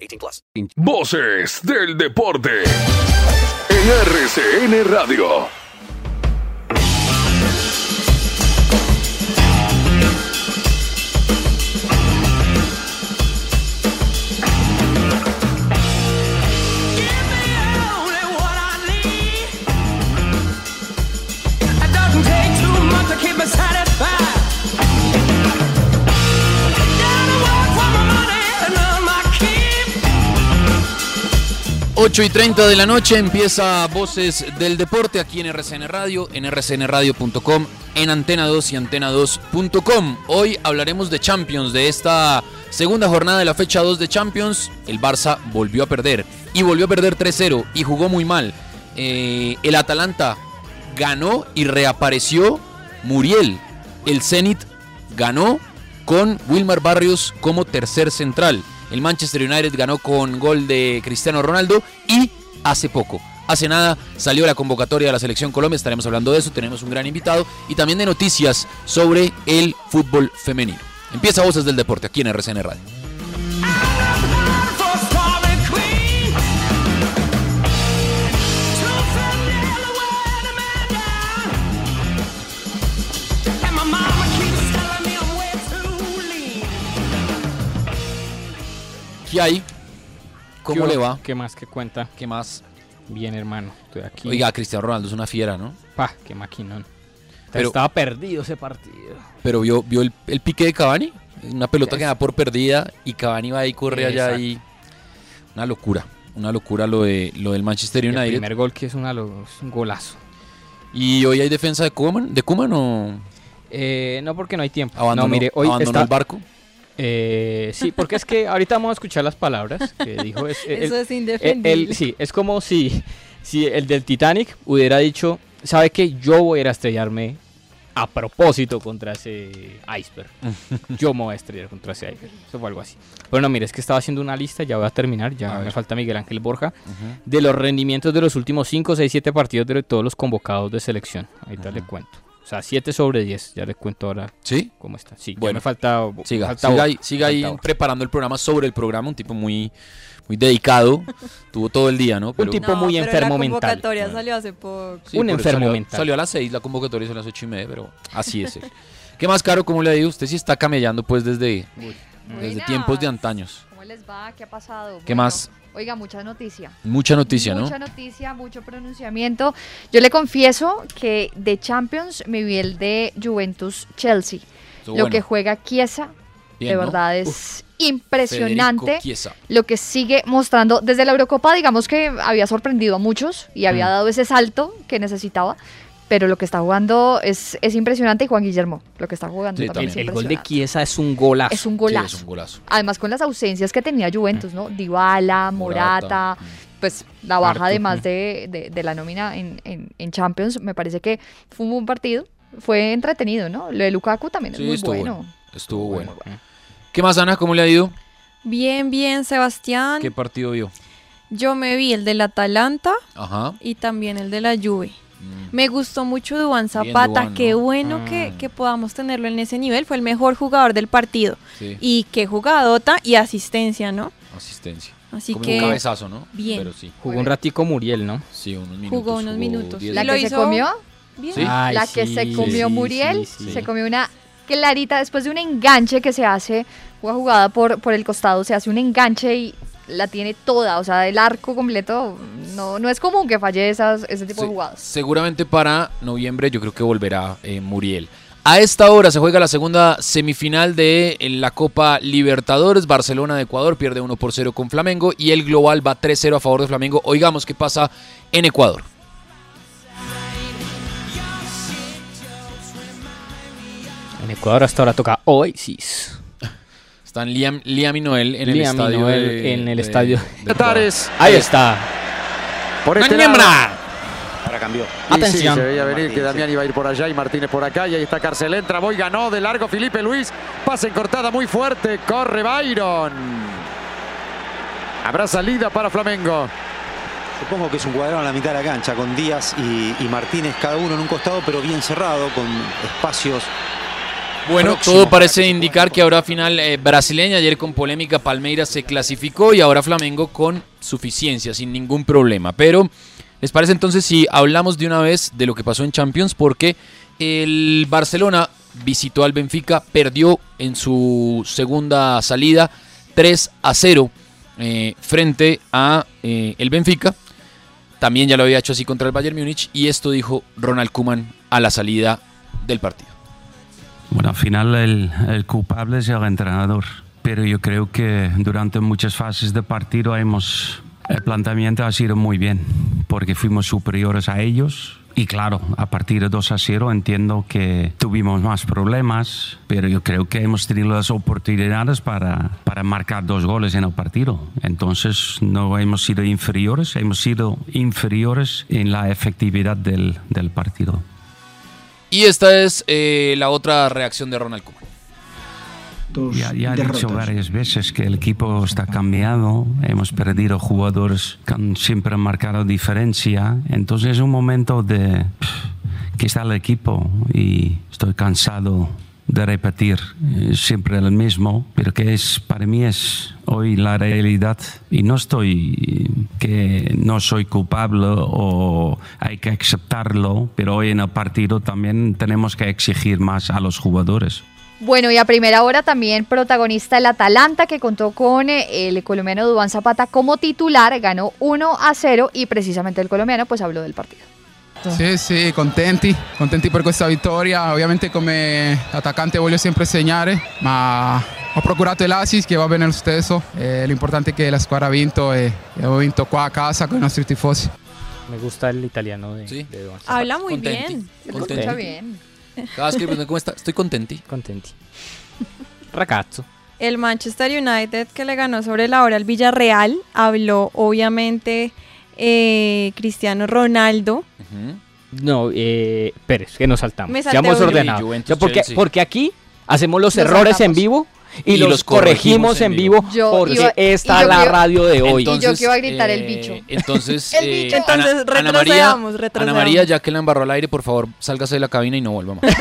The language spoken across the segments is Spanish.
18 plus. Voces del deporte. En RCN Radio. Ocho y 30 de la noche empieza Voces del Deporte aquí en RCN Radio, en rcnradio.com, en Antena 2 y antena2.com. Hoy hablaremos de Champions, de esta segunda jornada de la fecha 2 de Champions. El Barça volvió a perder y volvió a perder 3-0 y jugó muy mal. Eh, el Atalanta ganó y reapareció Muriel. El Zenit ganó con Wilmar Barrios como tercer central. El Manchester United ganó con gol de Cristiano Ronaldo y hace poco, hace nada, salió la convocatoria de la Selección Colombia. Estaremos hablando de eso, tenemos un gran invitado y también de noticias sobre el fútbol femenino. Empieza Voces del Deporte aquí en RCN Radio. ¿Qué hay? ¿Cómo ¿Qué le va? ¿Qué más? ¿Qué cuenta? ¿Qué más? Bien, hermano. Estoy aquí. Oiga, Cristiano Ronaldo es una fiera, ¿no? Pa, qué maquinón. Pero- Estaba perdido ese partido. Pero vio, vio el, el pique de Cavani, una pelota que da por perdida y Cavani va ahí, corre allá y una locura, una locura lo de lo del Manchester El United. primer gol que es, una, es un golazo. Y hoy hay defensa de Koeman, de Koeman o Eh, no porque no hay tiempo. abandonó, no, mire, hoy abandonó está- el barco. Eh, sí, porque es que ahorita vamos a escuchar las palabras que dijo. Es, Eso es indefendible. el- el- sí, es como si, si el del Titanic hubiera dicho, ¿sabe qué? Yo voy a ir a estrellarme a propósito contra ese iceberg. Yo me voy a estrellar contra ese iceberg. Eso fue algo así. Pero no, mire, es que estaba haciendo una lista, ya voy a terminar, ya A me ver. falta Miguel Ángel Borja, de los rendimientos de los últimos 5, 6, 7 partidos de todos los convocados de selección. Ahorita le cuento. O sea, 7 sobre 10, ya le cuento ahora ¿Sí? cómo está. Sí, Bueno, me falta... Siga, falta siga ahí, siga ahí preparando el programa sobre el programa, un tipo muy muy dedicado, tuvo todo el día, ¿no? Pero, tipo muy pero enfermo la mental. convocatoria salió hace poco. Sí, un enfermo salió, mental. Salió a las 6, la convocatoria es a las 8 y media, pero así es él. ¿Qué más caro? ¿Cómo le ha ido? Usted sí está camellando pues desde, desde Buenas. tiempos de antaños. ¿Cómo les va? ¿Qué ha pasado? ¿Qué Bueno, más? Oiga, mucha noticia. Mucha noticia, ¿no? Mucha noticia, mucho pronunciamiento. Yo le confieso que de Champions me vi el de Juventus Chelsea. Estuvo Lo bueno. que juega Chiesa, Bien, de ¿no? verdad es Uf, impresionante. Lo que sigue mostrando desde la Eurocopa, digamos que había sorprendido a muchos y había Mm. dado ese salto que necesitaba. Pero lo que está jugando es, es impresionante y Juan Guillermo, lo que está jugando Sí, también, El, es el gol de. Chiesa es un golazo. Es un Sí, golazo. es un golazo. Además con las ausencias que tenía Juventus, ¿no? Dybala, Morata, Morata. pues la baja además mm. de, de- de la nómina en, en- en Champions, me parece que fue un buen partido, fue entretenido, ¿no? Lo de Lukaku también Sí, es muy estuvo bueno. bueno. Estuvo bueno. ¿Qué más, Ana? ¿Cómo le ha ido? Bien, bien, Sebastián. ¿Qué partido vio? Yo me vi el del Atalanta Ajá. y también el de la Juve. Me gustó mucho Duan Zapata, Duván, qué ¿no? bueno que, Mm. que podamos tenerlo en ese nivel. Fue el mejor jugador del partido. Sí. Y qué jugadota y asistencia, ¿no? Asistencia. Así Como que un cabezazo, ¿no? bien. Pero sí. Jugó un ratico Muriel, ¿no? Sí, unos minutos. Jugó unos minutos. La que se comió, bien. Sí. Ay, la que sí, se comió sí, Muriel, sí, sí. se comió una clarita después de un enganche que se hace, una jugada por, por el costado, se hace un enganche y la tiene toda, o sea, el arco completo. No, no es común que falle esas, ese tipo de jugadas. Seguramente para noviembre yo creo que volverá eh, Muriel. A esta hora se juega la segunda semifinal de la Copa Libertadores. Barcelona de Ecuador pierde 1 por 0 con Flamengo y el global va 3-0 a favor de Flamengo. Oigamos qué pasa en Ecuador. En Ecuador hasta ahora toca Oasis. Están Liam, Liam y Noel en el y estadio. Noel de- en el de- estadio. de Ecuador. Ahí está. Por este. Ahora cambió. Atención. sí, se veía venir que Damián iba a ir por allá y Martínez por acá. Y ahí está Carcel. Entra, voy, ganó de largo Felipe Luis. Pase en cortada muy fuerte. Corre Byron. Habrá salida para Flamengo. Supongo que es un cuadrado en la mitad de la cancha, con Díaz y, y Martínez cada uno en un costado, pero bien cerrado, con espacios. Bueno, todo parece indicar que habrá final eh, brasileña. Ayer con polémica Palmeiras se clasificó y ahora Flamengo con suficiencia, sin ningún problema. Pero, ¿les parece entonces si hablamos de una vez de lo que pasó en Champions? Porque el Barcelona visitó al Benfica, perdió en su segunda salida 3 a 0 eh, frente a eh, el Benfica. También ya lo había hecho así contra el Bayern Múnich y esto dijo Ronald Koeman a la salida del partido. Bueno, al final el, el culpable es el entrenador, pero yo creo que durante muchas fases de partido hemos, el planteamiento ha sido muy bien, porque fuimos superiores a ellos. Y claro, a partir de 2 a 0 entiendo que tuvimos más problemas, pero yo creo que hemos tenido las oportunidades para, para marcar dos goles en el partido. Entonces no hemos sido inferiores, hemos sido inferiores en la efectividad del, del partido. Y esta es eh, la otra reacción de Ronald Koeman. Ya, ya he dicho varias veces que el equipo está cambiado, hemos perdido jugadores que han siempre marcado diferencia, entonces es un momento de pff, que está el equipo y estoy cansado de repetir eh, siempre el mismo, pero que es para mí es hoy la realidad y no estoy que no soy culpable o hay que aceptarlo, pero hoy en el partido también tenemos que exigir más a los jugadores. Bueno, y a primera hora también protagonista el Atalanta que contó con eh, el colombiano Duván Zapata como titular, ganó 1 a 0 y precisamente el colombiano pues habló del partido. Sì, sì, contenti, contenti per questa vittoria. Ovviamente come attaccante voglio sempre segnare, ma ho procurato l'assist che va bene lo stesso. Eh, l'importante è che la squadra ha vinto e, ho vinto qua a casa con i nostri tifosi. Me gusta el italiano de, de Duván Zapata. Habla muy Contenti. bien. Contenti. escucha bien. Cada vez que preguntan cómo está, estoy contenti. Contenti. Ragazzo. El Manchester United que le ganó sobre la hora al Villarreal, habló obviamente eh, Cristiano Ronaldo. No, eh, Pérez, que nos saltamos. Me salté Seamos uno. ordenados. Juventus, Ya, porque, porque aquí hacemos los Nos errores saltamos. en vivo y, Y los, los corregimos, corregimos en vivo. Yo porque iba- esta y es yo la radio de hoy. Y yo que iba a gritar el bicho. Entonces, El eh, bicho. Entonces, Ana, Ana María, retrocedamos, Ana retrocedamos. María, ya que la embarró al aire, por favor, sálgase de la cabina y no vuelva más.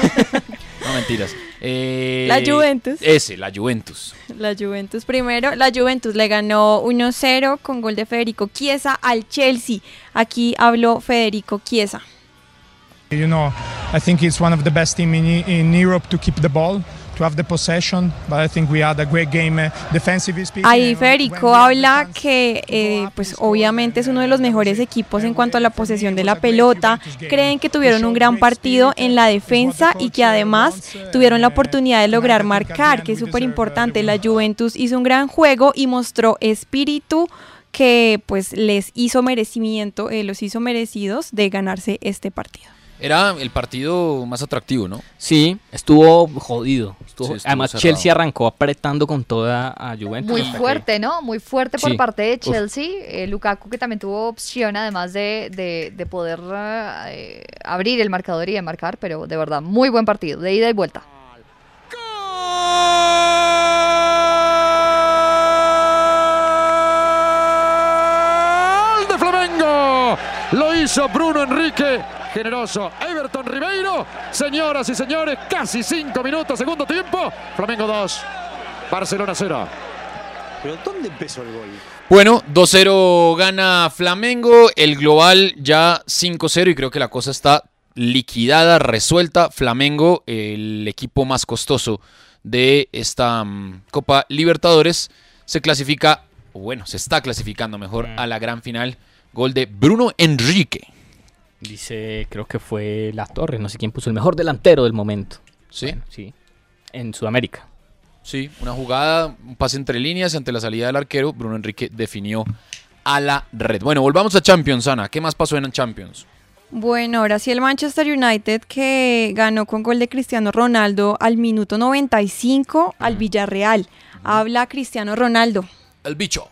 no, mentiras. Eh, La Juventus. Ese, la Juventus. La Juventus primero. La Juventus le ganó 1-0 con gol de Federico Chiesa al Chelsea. Aquí habló Federico Chiesa. You know, I think it's one of the best team in, in Europe to keep the ball, Ahí Federico habla que eh, pues obviamente es uno de los mejores equipos en cuanto a la posesión de la pelota. Creen que tuvieron un gran partido en la defensa y que además tuvieron la oportunidad de lograr marcar, que es súper importante. La Juventus hizo un gran juego y mostró espíritu que pues les hizo merecimiento, eh, los hizo merecidos de ganarse este partido. Era el partido más atractivo, ¿no? Sí, estuvo jodido. Estuvo- Sí, estuvo además, cerrado. Chelsea arrancó apretando con toda a Juventus. Muy que- fuerte, ¿no? Muy fuerte por Sí. parte de. Chelsea. Eh, Lukaku que también tuvo opción además de, de- de poder eh, abrir el marcador y de marcar, pero de verdad, muy buen partido, de ida y vuelta. ¡Gol de Flamengo! Lo hizo Bruno Enrique. Generoso Everton Ribeiro. Señoras y señores, casi cinco minutos, segundo tiempo. Flamengo 2, Barcelona 0. Pero ¿dónde empezó el gol? Bueno, 2-0 gana Flamengo, el global ya 5-0 y creo que la cosa está liquidada, resuelta. Flamengo, el equipo más costoso de esta mm, Copa Libertadores, se clasifica o bueno, se está clasificando mejor a la gran final. Gol de Bruno Enrique. Dice, creo que fue La Torre, no sé quién puso el mejor delantero del momento. ¿Sí? Bueno, sí. En Sudamérica. Sí, una jugada, un pase entre líneas ante la salida del arquero. Bruno Enrique definió a la red. Bueno, volvamos a Champions, Ana. ¿Qué más pasó en Champions? Bueno, ahora sí el Manchester United que ganó con gol de Cristiano Ronaldo al minuto 95 al Villarreal. Habla Cristiano Ronaldo. El bicho.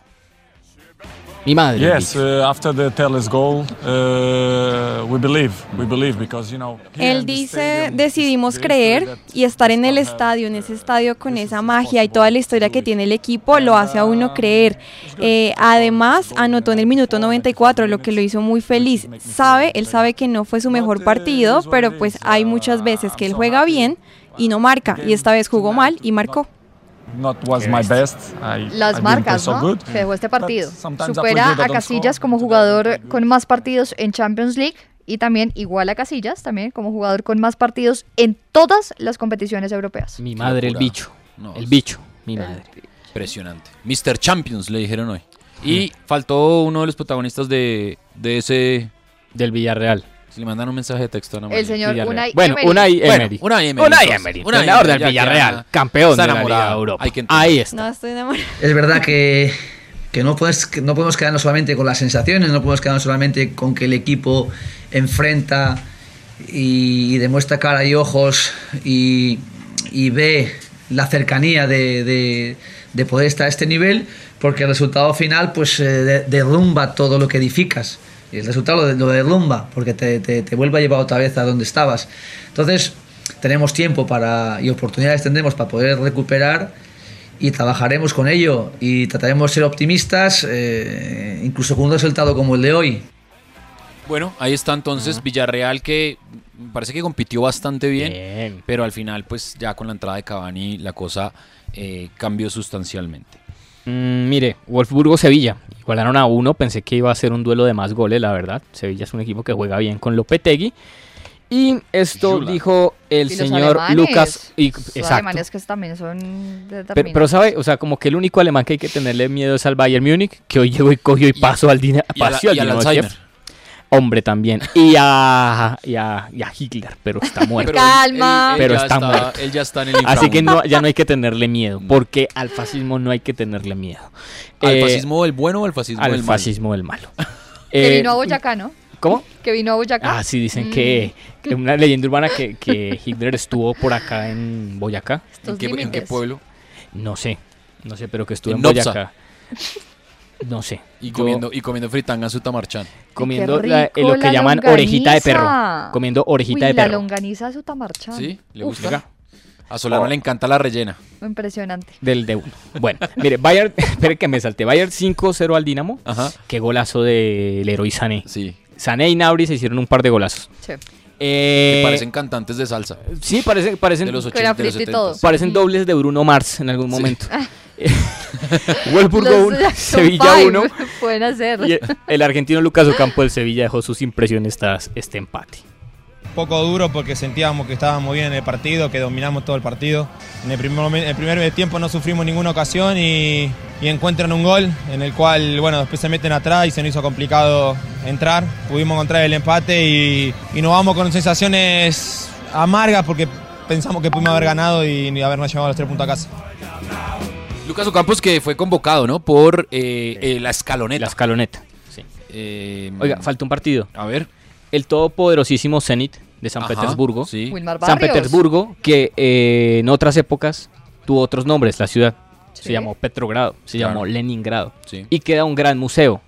Mi madre. Yes, uh, after the Teles goal, uh, we believe, we believe because you know. here Él dice, decidimos creer y estar en el estadio, en ese estadio con esa magia y toda la historia que tiene el equipo, lo hace a uno creer. Eh, además, anotó en el minuto 94, lo que lo hizo muy feliz. Sabe, él sabe que no fue su mejor partido, pero pues hay muchas veces que él juega bien y no marca, y esta vez jugó mal y marcó. Not was my best. I, Las marcas, so ¿no? good. Que dejó este partido. Supera a Casillas como jugador con más partidos en Champions League y también igual a Casillas también como jugador con más partidos en todas las competiciones europeas. Mi madre, el bicho. No, el bicho, mi madre. Impresionante. Mr. Champions le dijeron hoy. Y faltó uno de los protagonistas de, de ese... Del Villarreal. Si le mandan un mensaje de texto a El señor. Unai Bueno, Emery. Unai Emery. Unai Emery, Unai. Emery, Unai del Villarreal, campeón de la. Liga de Europa. Hay que entender. Ahí está. No, estoy enamorada. Es verdad que, que no, puedes, que no podemos quedarnos solamente con las sensaciones, no podemos quedarnos solamente con que el equipo enfrenta y, y demuestra cara y ojos y, y ve la cercanía de, de- de poder estar a este nivel, porque el resultado final pues eh, de- derrumba todo lo que edificas. Y el resultado lo, lo derrumba, porque te, te, te vuelve a llevar otra vez a donde estabas. Entonces, tenemos tiempo para, y oportunidades tendremos para poder recuperar y trabajaremos con ello y trataremos de ser optimistas, eh, incluso con un resultado como el de hoy. Bueno, ahí está entonces Villarreal que parece que compitió bastante bien, pero al final pues ya con la entrada de Cavani la cosa eh, cambió sustancialmente. Mm, mire, Wolfsburgo-Sevilla. Igualaron a uno. Pensé que iba a ser un duelo de más goles, la verdad. Sevilla es un equipo que juega bien con Lopetegui. Y esto Yula. dijo el Y señor alemanes, Lucas. Y, Los exacto. alemanes que también son Pero, sabe, o sea, como que el único alemán que hay que tenerle miedo es al Bayern Múnich, que hoy llegó y cogió y pasó al Dina, y al y Dinamo. Hombre también. Y a, y a, y a Hitler, pero está muerto. Pero Calma. él- él pero está, está- muerto. él ya está en el Así que no, ya no hay que tenerle miedo, porque al fascismo no hay que tenerle miedo. ¿Al Eh, fascismo del bueno o al fascismo al del malo? fascismo del malo. Que Eh, vino a Boyacá, ¿no? ¿Cómo? Que vino a Boyacá. Ah, sí, dicen Mm. que, que una leyenda urbana que, que Hitler estuvo por acá en Boyacá. ¿En qué, en qué límites. pueblo? No sé, no sé, pero que estuvo En en. Boyacá. No sé. Y Yo comiendo, y comiendo fritanga en Sutamarchán. comiendo la- eh, rico lo que la llaman orejita de perro. Comiendo orejita Uy, de la perro. longaniza de Sutamarchán. ¿Sí? ¿Le Uf, gusta? A Solano le encanta la rellena. Impresionante. Del de uno. Bueno, mire, Bayern, espere que me salte. Bayern 5-0 al Dinamo. Ajá. Qué golazo del héroe Sané. Sí. Sané y Nauri se hicieron un par de golazos. Sí. Eh, Que parecen cantantes de salsa. Sí, parecen, parecen, De los Con 80 de los aflito y todo. 70. parecen dobles de Bruno Mars en algún momento. Ah. Wolfsburgo Los 1, Jackson Sevilla Five 1. Pueden hacer. Y el argentino Lucas Ocampo del Sevilla dejó sus impresiones tras este empate. poco duro porque sentíamos que estábamos bien en el partido, que dominamos todo el partido. En el primer, el primer tiempo no sufrimos ninguna ocasión y, y encuentran un gol en el cual, bueno, después se meten atrás y se nos hizo complicado entrar. Pudimos encontrar el empate y, y nos vamos con sensaciones amargas porque pensamos que pudimos haber ganado y, y habernos llevado los tres puntos a casa. Lucas Ocampos que fue convocado, ¿no? Por eh, eh, la escaloneta. La escaloneta, sí. Eh, Oiga, falta un partido. A ver. El todopoderosísimo Zenit de San Ajá, Petersburgo. sí. Wilmar San. Petersburgo, que eh, en otras épocas tuvo otros nombres, la ciudad. Sí. Se llamó Petrogrado, se Claro. llamó Leningrado. Sí. Y queda un gran museo.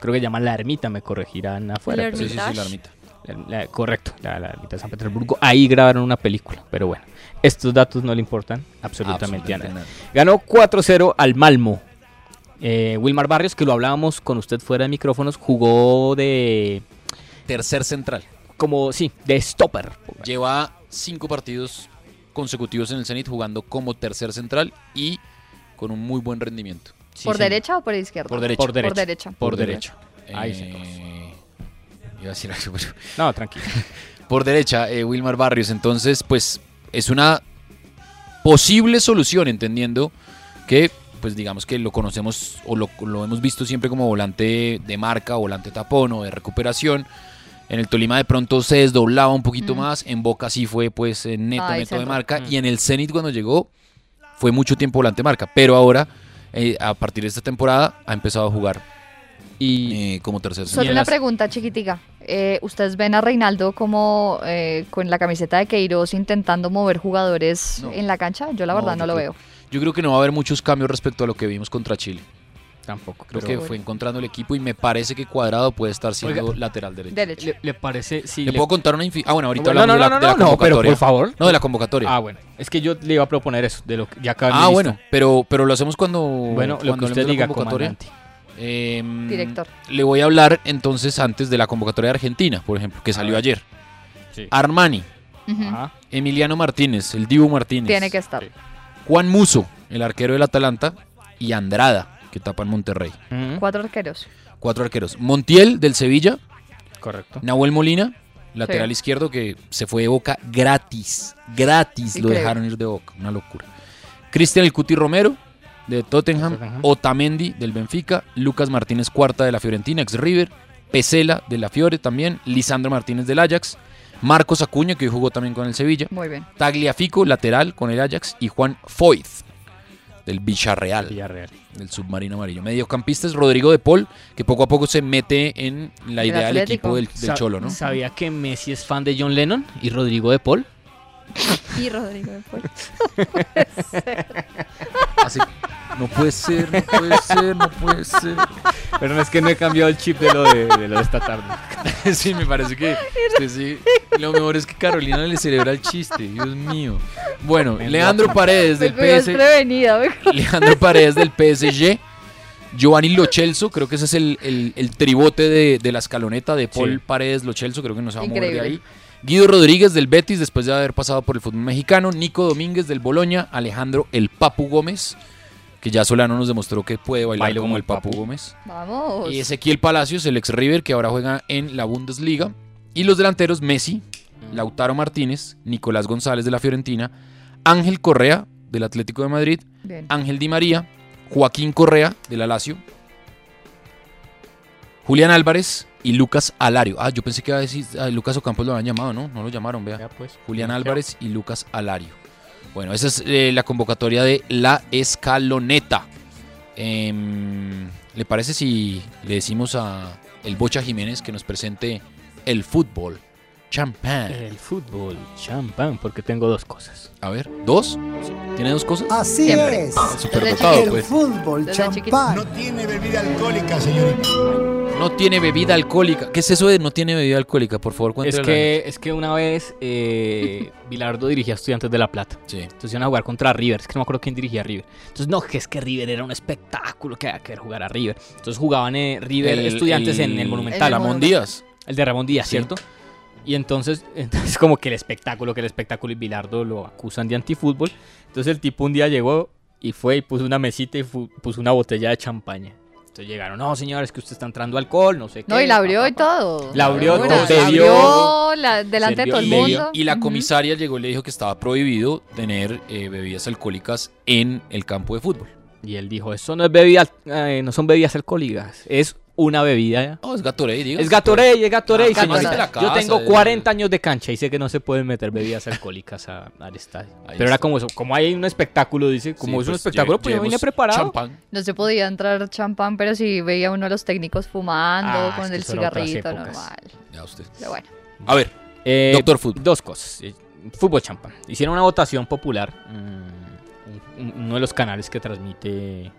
Creo que se llama La Ermita, me corregirán afuera. La Sí, sí, sí, la ermita. La- la- correcto, la, la ermita de San Petersburgo. Ahí grabaron una película, pero bueno, estos datos no le importan absolutamente, a nadie. Absolutamente Ganó 4-0 al Malmo. Eh, Wilmar Barrios, que lo hablábamos con usted fuera de micrófonos, jugó de. Tercer central. Como, sí, de stopper. Lleva cinco partidos consecutivos en el Zenit jugando como tercer central y con un muy buen rendimiento. ¿Por derecha o por izquierda? Por derecha. Por derecha. Por derecha. Por derecha. Ahí se Eh, iba a decir algo, pero- No, tranquilo. Por derecha, eh, Wilmar Barrios. Entonces, pues es una posible solución, entendiendo que pues digamos que lo conocemos o lo, lo hemos visto siempre como volante de marca, volante tapón o de recuperación. En el Tolima de pronto se desdoblaba un poquito Mm. más, en Boca sí fue pues eh, neto, Ay, neto de marca Mm. y en el Zenit cuando llegó fue mucho tiempo volante de marca, pero ahora eh, a partir de esta temporada ha empezado a jugar y como tercer Solo una pregunta chiquitica. Eh, ¿Ustedes ven a Reinaldo como eh, con la camiseta de Queiroz intentando mover jugadores en la cancha? Yo la verdad no, lo creo- veo. Yo creo que no va a haber muchos cambios respecto a lo que vimos contra Chile. Tampoco. Creo que fue encontrando el equipo y me parece que Cuadrado puede estar siendo Oiga, lateral derecho. Derecho. ¿Le, le parece? Sí, ¿Le, puedo contar una infi- Ah, bueno, ahorita no, hablamos no, de la, no, de la no, no, pero convocatoria. por favor. No, de la convocatoria. Ah, bueno. Es que yo le iba a proponer eso, de lo que ya acá Ah, bueno, pero, pero lo hacemos cuando. Bueno, lo que cuando usted diga, convocatoria. comandante. Em, Director. Le voy a hablar entonces antes de la convocatoria de Argentina, por ejemplo, que salió ayer. Sí. Armani. Emiliano Martínez, el Dibu Martínez. Tiene que estar. Juan Muso, el arquero del Atalanta, y Andrada, que tapa en Monterrey. Cuatro arqueros. Cuatro arqueros. Montiel del Sevilla. Correcto. Nahuel Molina, lateral Sí. izquierdo, que se fue de Boca gratis. Gratis lo dejaron ir de Boca. Una locura. Cristian El Cuti Romero, de Tottenham. Tottenham. Otamendi, del Benfica. Lucas Martínez Cuarta, de la Fiorentina, ex River. Pesela, de la Fiore también. Lisandro Martínez, del Ajax. Marcos Acuña, que hoy jugó también con el Sevilla. Muy bien. Tagliafico, lateral, con el Ajax. Y Juan Foyt, del Villarreal. Villarreal. Del submarino amarillo. Mediocampista es Rodrigo de Paul, que poco a poco se mete en la idea del equipo del, del Sa- Cholo, ¿no? ¿Sabía que Messi es fan de John Lennon y Rodrigo de Paul? Y Rodrigo de Paul. Así, no puede ser, no puede ser, no puede ser. Pero no es que no he cambiado el chip de lo de, de lo de esta tarde. sí, me parece que usted sí. Lo mejor es que Carolina le celebra el chiste, Dios mío. Bueno, Leandro Paredes del Me cogió PS. desprevenida, me cogió- Leandro Paredes del PSG. Giovanni Lochelso, creo que ese es el, el- el tribote de, de la escaloneta de Paul Sí. Paredes Lochelso, creo que no se va a mover de ahí. Guido Rodríguez del Betis, después de haber pasado por el fútbol mexicano. Nico Domínguez del Boloña. Alejandro El Papu Gómez, que ya Solano nos demostró que puede bailar Bailo como el Papu Papu. Gómez. Vamos. Y Ezequiel Palacios, el ex River, que ahora juega en la Bundesliga. Y los delanteros, Messi, Lautaro Martínez, Nicolás González de la Fiorentina, Ángel Correa del Atlético de Madrid, Bien. Ángel Di María, Joaquín Correa de la Lazio, Julián Álvarez y Lucas Alario. Ah, yo pensé que iba a decir, ah, Lucas Ocampos lo habían llamado, ¿no? No lo llamaron, vea. Ya, pues. Julián Ya. Álvarez y Lucas Alario. Bueno, esa es eh, la convocatoria de la escaloneta. Em, ¿Le parece si le decimos a el Bocha Jiménez que nos presente el fútbol? Champán. El fútbol, champán, porque tengo dos cosas. A ver, ¿dos? ¿Tiene dos cosas? Así Siempre. es. Superdotado, El pues. fútbol, Desde champán. chiquito. tiene bebida alcohólica, señorita. No tiene bebida alcohólica. ¿Qué es eso de no tiene bebida alcohólica? Por favor, Es cuéntale. que, es que una vez eh, Bilardo dirigía a Estudiantes de La Plata. Sí. Entonces iban a jugar contra River. Es que no me acuerdo quién dirigía a River. Entonces, no, que es que River era un espectáculo que había que ver jugar a River. Entonces jugaban eh, River El- Estudiantes en el el- Monumental. Ramón Díaz. El de Ramón Díaz, Sí. ¿cierto? Y entonces, entonces como que el espectáculo, que el espectáculo y Bilardo lo acusan de antifútbol. Entonces el tipo un día llegó y fue y puso una mesita y puso una botella de champaña. Entonces llegaron, no señores, que usted está entrando alcohol, no sé qué. No, y la pa, abrió pa, y pa". todo. La abrió, La bebió. abrió la- delante de todo el Y le- mundo. Y la comisaria llegó y le dijo que estaba prohibido tener eh, bebidas alcohólicas en el campo de fútbol. Y él dijo, eso no es bebida, eh, no son bebidas alcohólicas, es una bebida. No, es Gatorade, diga. Es Gatorade, es Gatorade, Ah, señorita. Yo tengo eh. 40 años de cancha y sé que no se pueden meter bebidas alcohólicas a- al estadio. Ahí Pero era está. como eso, como hay un espectáculo, dice, como Sí, es un pues, espectáculo, pues yo vine preparado. champán. No se podía entrar champán, pero sí veía uno a los técnicos fumando Ah, con es que el era cigarrito normal. Ya usted. Pero bueno. A ver, Eh, Doctor Fútbol. Dos cosas. Eh, Fútbol champán. Hicieron una votación popular. mm, un- uno de los canales que transmite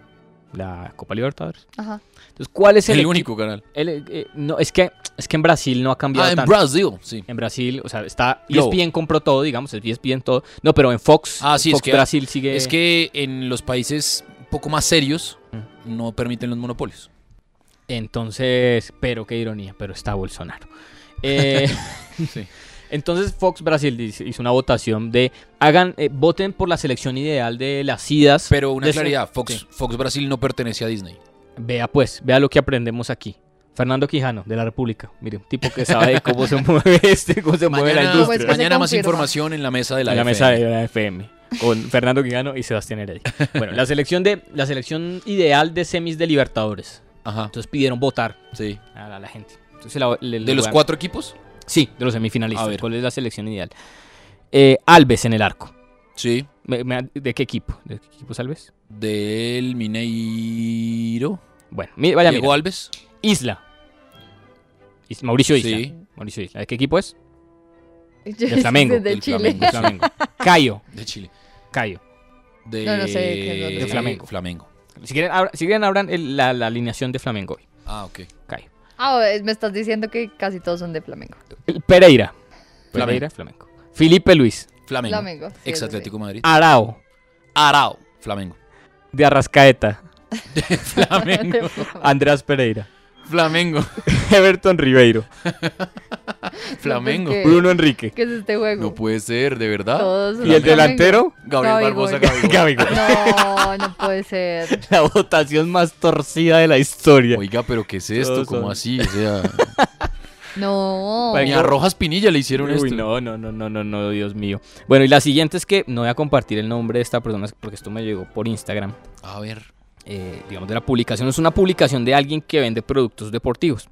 la Copa Libertadores. Ajá. Entonces, ¿cuál es el, único canal. el, eh, no, es que, es que en Brasil no ha cambiado Ah, en tanto. Brasil, sí. En Brasil, o sea, está Globo. ESPN compró todo, digamos, ESPN todo. No, pero en Fox, Ah, sí, Fox es que, Brasil sigue. es que en los países un poco más serios Mm. no permiten los monopolios. Entonces, pero qué ironía, pero está Bolsonaro. Eh, Sí. Entonces Fox Brasil hizo una votación de hagan eh, voten por la selección ideal de las idas. Pero una su- claridad, Fox, Sí. Fox Brasil no pertenece a Disney. Vea pues, vea lo que aprendemos aquí. Fernando Quijano, de la República. Mire, un tipo que sabe cómo se mueve este, cómo se mueve la Mañana, Pues industria. que se mañana más información en la mesa de la, en la FM. mesa de la FM. con Fernando Quijano y Sebastián Heredia. Bueno, la selección de la selección ideal de semis de Libertadores. Ajá. Entonces pidieron votar Sí. a la, a la gente. Entonces, la- le- le ¿De los cuatro equipos? Sí, de los semifinalistas. A ver. ¿Cuál es la selección ideal? Eh, Alves en el arco. Sí. Me- me- ¿De qué equipo? ¿De qué equipo es Alves? Del Mineiro. Bueno, mi- vaya Diego mira. Alves. Isla. Is- Mauricio Isla. Sí. Mauricio Isla. ¿De qué equipo es? Yo- De Flamengo. de Del Chile. Flamengo, Flamengo. Cayo. De Chile. Cayo. De, No, no sé De Flamengo. Flamengo. Si quieren, abra- si quieren abran el- la, la alineación de Flamengo hoy. Ah, ok. Cayo. Ah, me estás diciendo que casi todos son de Flamengo. Pereira. Flamengo. Pereira, Flamengo. Felipe Luis. Flamengo. Flamengo, sí, Ex sí. Madrid. Arao. Arao. Flamengo. De Arrascaeta. Flamengo. Andrés Pereira. Flamengo. Everton Ribeiro. Flamengo. Bruno Enrique. ¿Qué es este juego? No puede ser, de verdad. Todos ¿Y el Flamengo. delantero? Gabriel Barbosa Gabigol. Gabigol. No, no puede ser. La votación más torcida de la historia. Oiga, pero ¿qué es esto? Todos ¿Cómo son- así? O sea, No. Ni a Rojas Pinilla le hicieron Uy, esto. no, no, no, no, no, no, Dios mío. Bueno, y la siguiente es que no voy a compartir el nombre de esta persona porque esto me llegó por Instagram. A ver. Eh, digamos, de la publicación. Es una publicación de alguien que vende productos deportivos.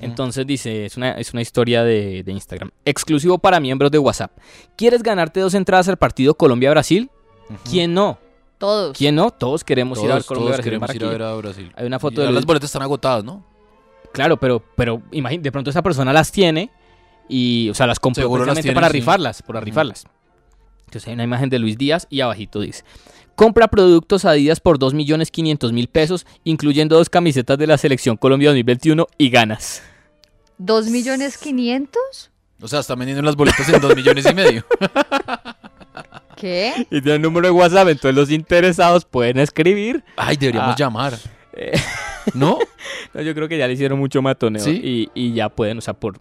Entonces dice, es una, es una historia de, de Instagram. Exclusivo para miembros de WhatsApp. ¿Quieres ganarte dos entradas al partido Colombia-Brasil? ¿Quién no? Todos. ¿Quién no? Todos queremos ir a ver Todos, Colombia todos queremos ir a ver a Brasil. Hay una foto de las boletas están agotadas, ¿no? Claro, pero, pero imagínate, de pronto esa persona las tiene y, o sea, las compró las tiene, para sí. rifarlas, para rifarlas. Entonces hay una imagen de Luis Díaz y abajito dice, compra productos Adidas por 2.500.000 pesos, incluyendo dos camisetas de la Selección Colombia 2021 y ganas. ¿Dos millones quinientos? O sea, están vendiendo las boletas en dos millones y medio. ¿Qué? Y tiene el número de WhatsApp, entonces los interesados pueden escribir. Ay, deberíamos Ah. llamar. Eh, ¿No? no, yo creo que ya le hicieron mucho matoneo ¿Sí? y, y ya pueden, o sea, por...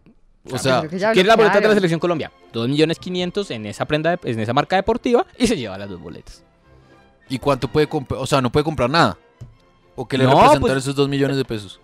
O sea, creo que ya ¿Quiere la boleta de la. Selección Colombia? 2.500.000 en esa prenda, de- en esa marca deportiva y se lleva las dos boletas. ¿Y cuánto puede comprar? O sea, no puede comprar nada. ¿O qué le No, representan pues- esos dos millones de pesos?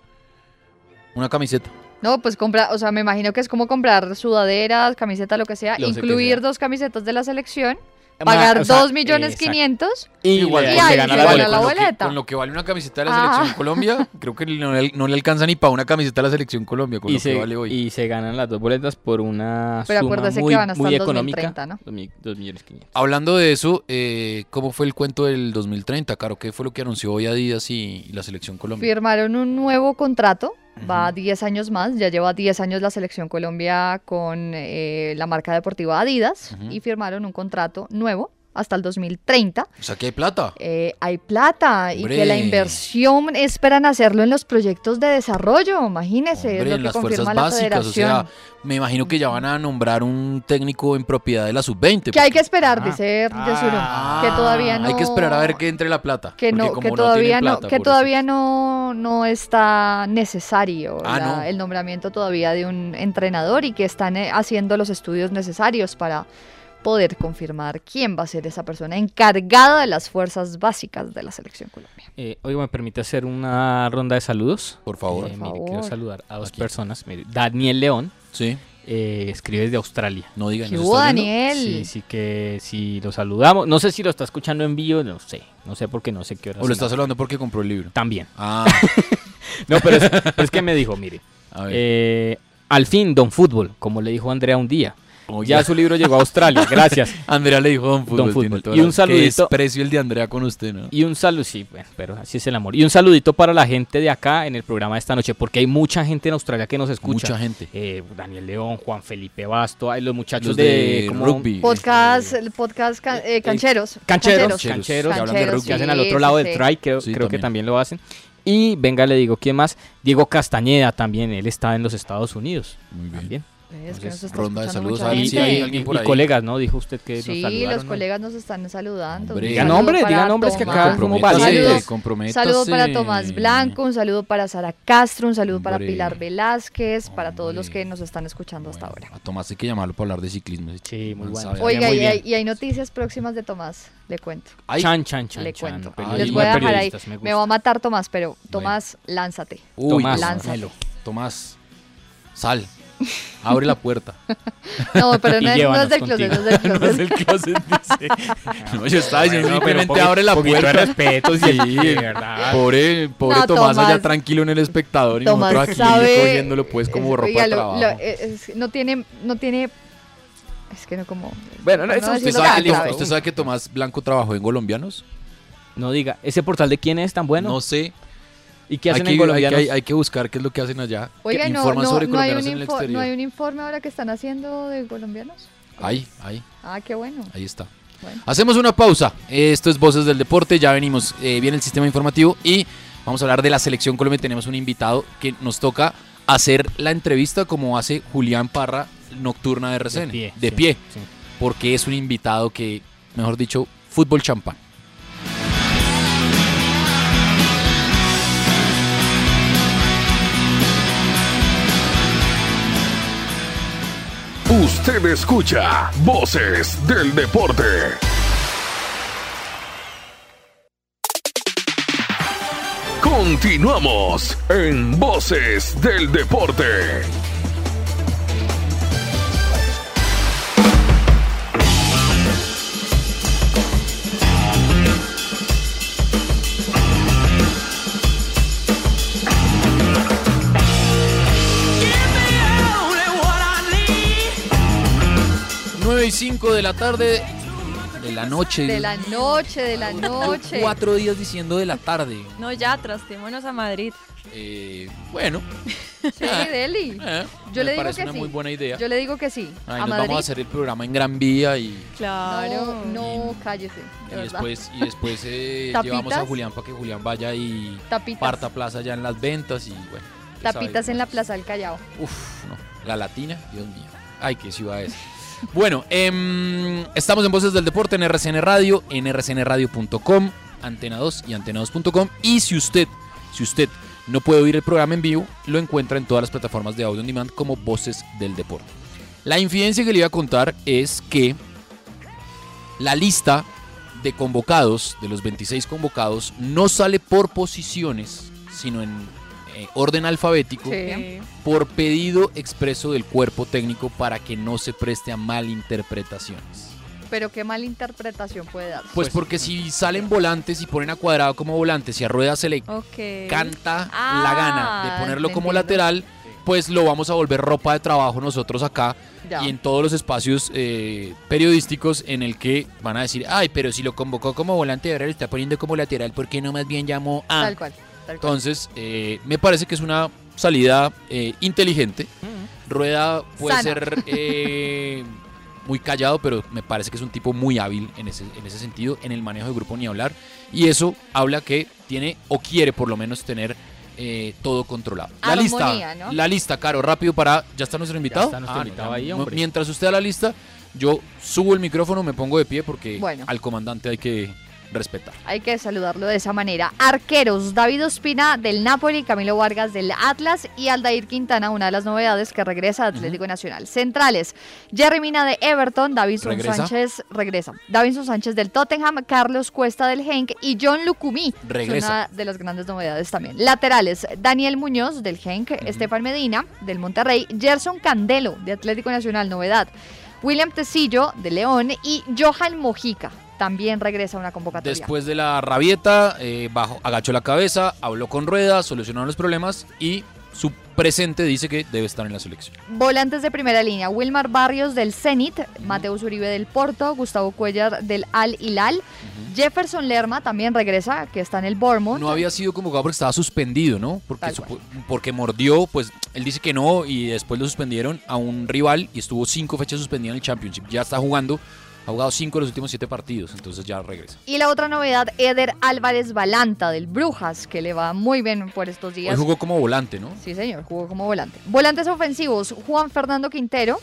Una camiseta. No, pues compra, o sea, me imagino que es como comprar sudaderas, camisetas, lo que sea, Lo sé que incluir sea. dos camisetas de la selección, pagar o sea, dos millones exacto. quinientos Y Igual, y se ahí gana la gana boleta. la con, lo que, boleta. con lo que vale una camiseta de la Ah. selección Colombia, creo que no le, no le alcanza ni para una camiseta de la selección Colombia, con y lo se, que vale hoy. y se ganan las dos boletas por una Pero suma acuérdese que muy, van hasta muy el económica. 2030, ¿no? Dos mil- dos millones quinientos. Hablando de eso, eh, ¿cómo fue el cuento del 2030, Caro? ¿Qué fue lo que anunció hoy Adidas y, y la selección Colombia? firmaron un nuevo contrato, va 10 años más, ya lleva 10 años la selección Colombia con eh, la marca deportiva Adidas y firmaron un contrato nuevo hasta el 2030. O sea, que hay plata. Eh, hay plata y que la inversión esperan hacerlo en los proyectos de desarrollo, imagínese, es Hombre, lo que las fuerzas la básicas, o sea, me imagino que ya van a nombrar un técnico en propiedad de la sub-20. que hay que esperar, Ah. dice Yesuro, que todavía no... Hay que esperar a ver que entre la plata. que no, que todavía no, plata, que todavía no, no está necesario Ah, la- no. el nombramiento todavía de un entrenador y que están eh, haciendo los estudios necesarios para poder confirmar quién va a ser esa persona encargada de las fuerzas básicas de la selección Colombia. Eh, oiga, ¿me permite hacer una ronda de saludos? Por favor. Eh, Por mire, favor. quiero saludar a dos personas. Mire, Daniel León. Sí. eh, escribe desde Australia. No digan ¿Qué ¿nos hubo? Daniel? Sí, sí que si lo saludamos. No sé si lo está escuchando en vivo, no sé. No sé por qué, no sé qué hora. O lo estás hablando porque compró el libro. También. Ah, No, pero es, que me dijo, mire. a ver. eh, al fin, Don Fútbol, como le dijo Andrea un día. Oiga. Ya su libro llegó a Australia, gracias. Andrea le dijo Don Fútbol. Don Fútbol. Y un saludito- Qué desprecio el de Andrea con usted, ¿no? Y un saludo, sí, bueno, pero así es el amor. Y un saludito para la gente de acá en el programa de esta noche, porque hay mucha gente en Australia que nos escucha. Mucha gente. Eh, Daniel León, Juan Felipe Basto, hay los muchachos Los de, de como- rugby. Podcast, el podcast ca- eh, cancheros. Cancheros, Cancheros, cancheros, que hablan de rugby. que hacen al sí, otro lado sí, del sí. try, creo, Sí, creo que también. también lo hacen. Y venga, le digo, ¿quién más? Diego Castañeda también, él está en los Estados Unidos. Muy bien. También. Es que Entonces, nos está ronda de saludos a ver si hay alguien y por ahí. colegas, ¿no? Dijo usted que nos Sí, saludaron. los ¿no? colegas nos están saludando. Hombre. Un Diga saludo nombres, para diga nombres que acá Comprométase, valientes. comprométase. Saludo para Tomás Blanco, un saludo para Sara Castro, un saludo para. Pilar Velázquez, para todos los que nos están escuchando hasta ahora. A Tomás hay que llamarlo para hablar de ciclismo. Sí, muy bueno. Oiga, muy y hay, y hay noticias próximas de Tomás, le cuento. Ay, Chan, chan, chan, le cuento. Les voy a de dejar ahí. me Me va a matar Tomás, pero Tomás, lánzate. Uy, Tomás, lánzate. Tomás, sal. Abre la puerta. No, pero no, es- no es del closet, no es del no es closet. el closet, dice. No, yo estaba diciendo pero simplemente abre la poquito de puerta. respeto, sí, de verdad. Pobre, pobre No, Tomás, allá tranquilo en el espectador y Tomás nosotros aquí sabe- cogiéndolo pues como ropa Oiga, de trabajo. lo- es- no tiene, no tiene, es que no como. Bueno, no, no eso ¿Usted sabe, que, usted sabe que Tomás Blanco trabajó en Colombianos? No diga, ¿ese portal de quién es tan bueno? No sé. ¿Y qué hacen hay en que, hay, colombianos? que, hay que buscar qué es lo que hacen allá. Oiga, no, informan no, sobre no, hay un colombianos en el exterior. no hay un informe ahora que están haciendo de colombianos. Ahí, ahí, Ah, qué bueno. ahí está. Bueno. Hacemos una pausa. Esto es Voces del Deporte. Ya venimos, eh, viene el sistema informativo y vamos a hablar de la selección Colombia. Tenemos un invitado que nos toca hacer la entrevista como hace Julián Parra, nocturna de RCN. pie, De sí, pie. sí. Porque es un invitado que, mejor dicho, fútbol champán. Usted escucha Voces del Deporte. Continuamos en Voces del Deporte. 5 de la tarde, de la noche. De la noche, de la noche. Cuatro días diciendo de la tarde. No, ya, trastémonos a Madrid. Eh, bueno, Sí, Deli. eh, Yo me le digo parece que una sí. muy buena idea. Yo le digo que sí. Ahí a nos Madrid. vamos a hacer el programa en Gran Vía y, Claro. No, no, cállese. y después, y después eh, llevamos a Julián para que Julián vaya y Tapitas. parta plaza ya en las ventas y bueno. sabe Tapitas en la. Plaza del Callao. Uf, no. La Latina, Dios mío. Ay, qué ciudad es. Bueno, em, estamos en Voces del Deporte en RCN Radio, en rcnradio.com, Antena 2 y antena2.com. Y si usted, si usted no puede oír el programa en vivo, lo encuentra en todas las plataformas de audio on demand como Voces del Deporte. La infidencia que le iba a contar es que la lista de convocados, de los 26 convocados, no sale por posiciones, sino en eh, orden alfabético, Sí. por pedido expreso del cuerpo técnico para que no se preste a malinterpretaciones. Pero qué mala interpretación puede dar. Pues porque si salen volantes y ponen a cuadrado como volantes y a rueda se le canta Ah, la gana de ponerlo como entiendo. lateral, pues lo vamos a volver ropa de trabajo nosotros acá Ya. y en todos los espacios eh, periodísticos en el que van a decir, ay, pero si lo convocó como volante y ahora lo está poniendo como lateral, ¿por qué no más bien llamó a...? Tal cual. Entonces, eh, me parece que es una salida eh, inteligente. Rueda puede Sana. ser eh, muy callado, pero me parece que es un tipo muy hábil en ese, en ese sentido, en el manejo de grupo ni hablar. Y eso habla que tiene o quiere por lo menos tener eh, todo controlado. La Armonía, lista, ¿no? la lista, Caro, rápido para... ¿Ya está nuestro invitado? está nuestro Ah, no, invitado ya. ahí, hombre. Mientras usted da la lista, yo subo el micrófono, me pongo de pie porque Bueno. al comandante hay que respetar. Hay que saludarlo de esa manera. Arqueros, David Ospina del Napoli, Camilo Vargas del Atlas y Aldair Quintana, una de las novedades que regresa a Atlético Nacional. Centrales, Jerry Mina de Everton, ¿Regresa? Sánchez, regresa. Davinson Sánchez del Tottenham, Carlos Cuesta del Genk y John Lucumí. Regresa. Una de las grandes novedades también. Laterales, Daniel Muñoz del Genk, Estefan Medina del Monterrey, Gerson Candelo de Atlético Nacional, novedad. William Tecillo de León y Johan Mojica. También regresa a una convocatoria. Después de la rabieta, eh, bajo, agachó la cabeza, habló con Rueda, solucionaron los problemas y su presente dice que debe estar en la selección. Volantes de primera línea, Wilmar Barrios del Zenit, Mateus Uribe del Porto, Gustavo Cuellar del Al Hilal, Jefferson Lerma también regresa, que está en el Bournemouth. No había sido convocado porque estaba suspendido, ¿no? Porque, porque mordió, pues él dice que no y después lo suspendieron a un rival y estuvo cinco fechas suspendido en el Championship. Ya está jugando, ha jugado cinco de los últimos siete partidos, entonces ya regresa. Y la otra novedad, Eder Álvarez Balanta del Brujas, que le va muy bien por estos días. Hoy jugó como volante, ¿no? Sí, señor, jugó como volante. Volantes ofensivos, Juan Fernando Quintero,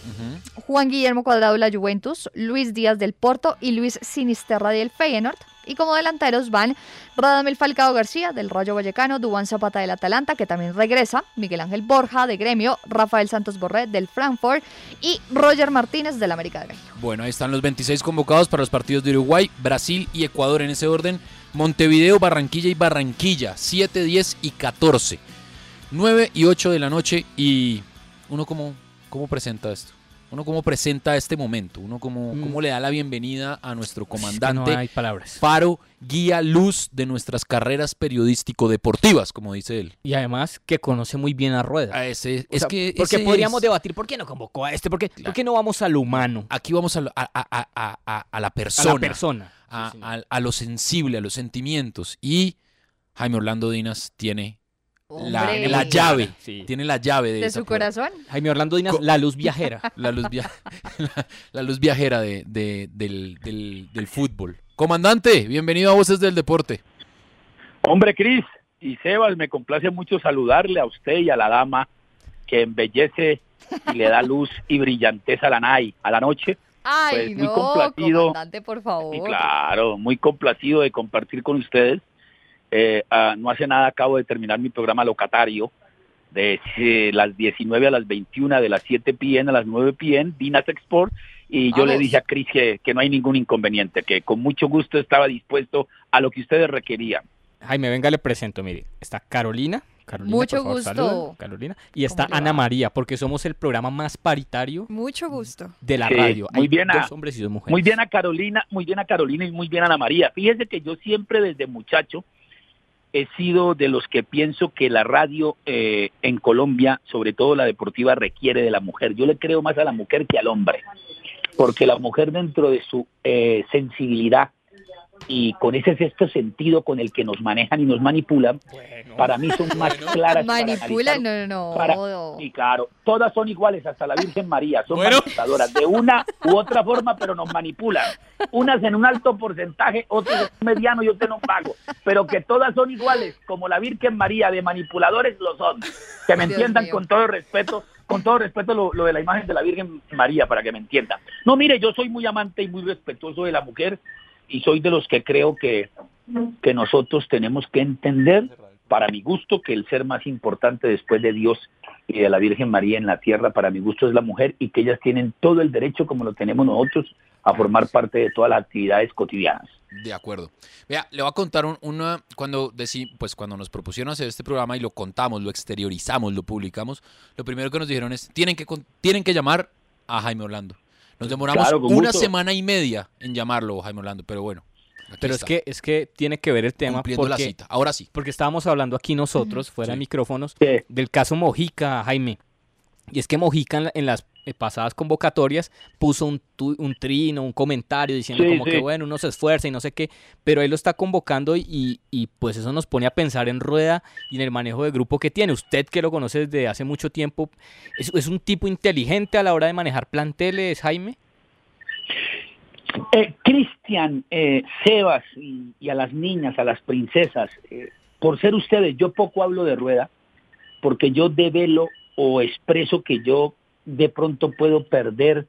Juan Guillermo Cuadrado de la Juventus, Luis Díaz del Porto y Luis Sinisterra del Feyenoord. Y como delanteros van Radamel Falcao García del Rayo Vallecano, Dubán Zapata del Atalanta, que también regresa, Miguel Ángel Borja de Gremio, Rafael Santos Borré del Frankfurt y Roger Martínez del América de México. Bueno, ahí están los 26 convocados para los partidos de Uruguay, Brasil y Ecuador en ese orden. Montevideo, Barranquilla y Barranquilla, 7, 10 y 14. 9 y 8 de la noche y uno como cómo presenta esto? Uno cómo presenta este momento, uno cómo, cómo le da la bienvenida a nuestro comandante. no hay palabras. Faro, guía, luz de nuestras carreras periodístico-deportivas, como dice él. Y además que conoce muy bien a Rueda. A ese, O es sea, que porque ese podríamos es- debatir por qué no convocó a este, por qué, por qué no vamos a lo humano. Aquí vamos a, a, a- a- a- a- a la persona. persona. A, a- a lo sensible, a los sentimientos. Y Jaime Orlando Dinas tiene la, la llave. Sí. Tiene la llave de, su puerta. corazón. Jaime Orlando Dinas, la luz viajera. La luz, via- la, la luz viajera de- de- del, del- del fútbol. Comandante, bienvenido a Voces del Deporte. Hombre, Cris y Sebas, me complace mucho saludarle a usted y a la dama que embellece y le da luz y brillantez a la, nai- a la noche. Ay, Pues, muy complacido. comandante, por favor. Y claro, muy complacido de compartir con ustedes. Eh, ah, no hace nada acabo de terminar mi programa locatario de eh, las 19 a las 21, de las 7 p.m. a las 9 p.m. Dinas Export y yo le dije a Cris que, que no hay ningún inconveniente, que con mucho gusto estaba dispuesto a lo que ustedes requerían. Jaime, venga, le presento, mire. Está Carolina. Carolina, Mucho por favor, gusto. Carolina. Y está ¿Cómo le Ana? María, porque somos el programa más paritario Mucho gusto. de la Sí, radio. muy Hay bien a- hombres y dos mujeres. Muy bien a Carolina, muy bien a Carolina y muy bien a Ana María. Fíjese que yo siempre desde muchacho he sido de los que pienso que la radio eh, en Colombia, sobre todo la deportiva, requiere de la mujer. Yo le creo más a la mujer que al hombre, porque la mujer dentro de su eh, sensibilidad y con ese sexto sentido con el que nos manejan y nos manipulan, para mí son más claras. para Manipula, analizar no, no, para- no. y claro, todas son iguales, hasta la Virgen María, son manipuladoras de una u otra forma, pero nos manipulan. Unas en un alto porcentaje, otras en un mediano y otras en un bajo, pero que todas son iguales, como la Virgen María, de manipuladores lo son. Que me Dios entiendan mío. con todo respeto, con todo respeto lo, lo de la imagen de la Virgen María, para que me entiendan. No, mire, yo soy muy amante y muy respetuoso de la mujer y soy de los que creo que, que nosotros tenemos que entender, para mi gusto, que el ser más importante después de Dios y de la Virgen María en la tierra, para mi gusto, es la mujer y que ellas tienen todo el derecho, como lo tenemos nosotros, a formar parte de todas las actividades cotidianas. De acuerdo. Vea, le voy a contar un- una cuando deci- pues cuando nos propusieron hacer este programa y lo contamos, lo exteriorizamos, lo publicamos, lo primero que nos dijeron es tienen que tienen que llamar a Jaime Orlando. Nos demoramos Claro, una gusto. semana y media en llamarlo Jaime Orlando, pero bueno. Pero es que, es que tiene que ver el tema Cumpliendo la porque, cita. Ahora sí. porque estábamos hablando aquí nosotros, fuera de Sí. micrófonos, del caso Mojica, Jaime. Y es que Mojica en, la- en las pasadas convocatorias puso un, tu- un trino, un comentario diciendo Sí, como sí. que bueno, uno se esfuerza y no sé qué, pero él lo está convocando y, y, pues eso nos pone a pensar en Rueda y en el manejo de grupo que tiene. Usted que lo conoce desde hace mucho tiempo, ¿es, es un tipo inteligente a la hora de manejar planteles, Jaime? Eh, Cristian, eh, Sebas y, y a las niñas, a las princesas, eh, por ser ustedes, yo poco hablo de rueda, porque yo develo o expreso que yo de pronto puedo perder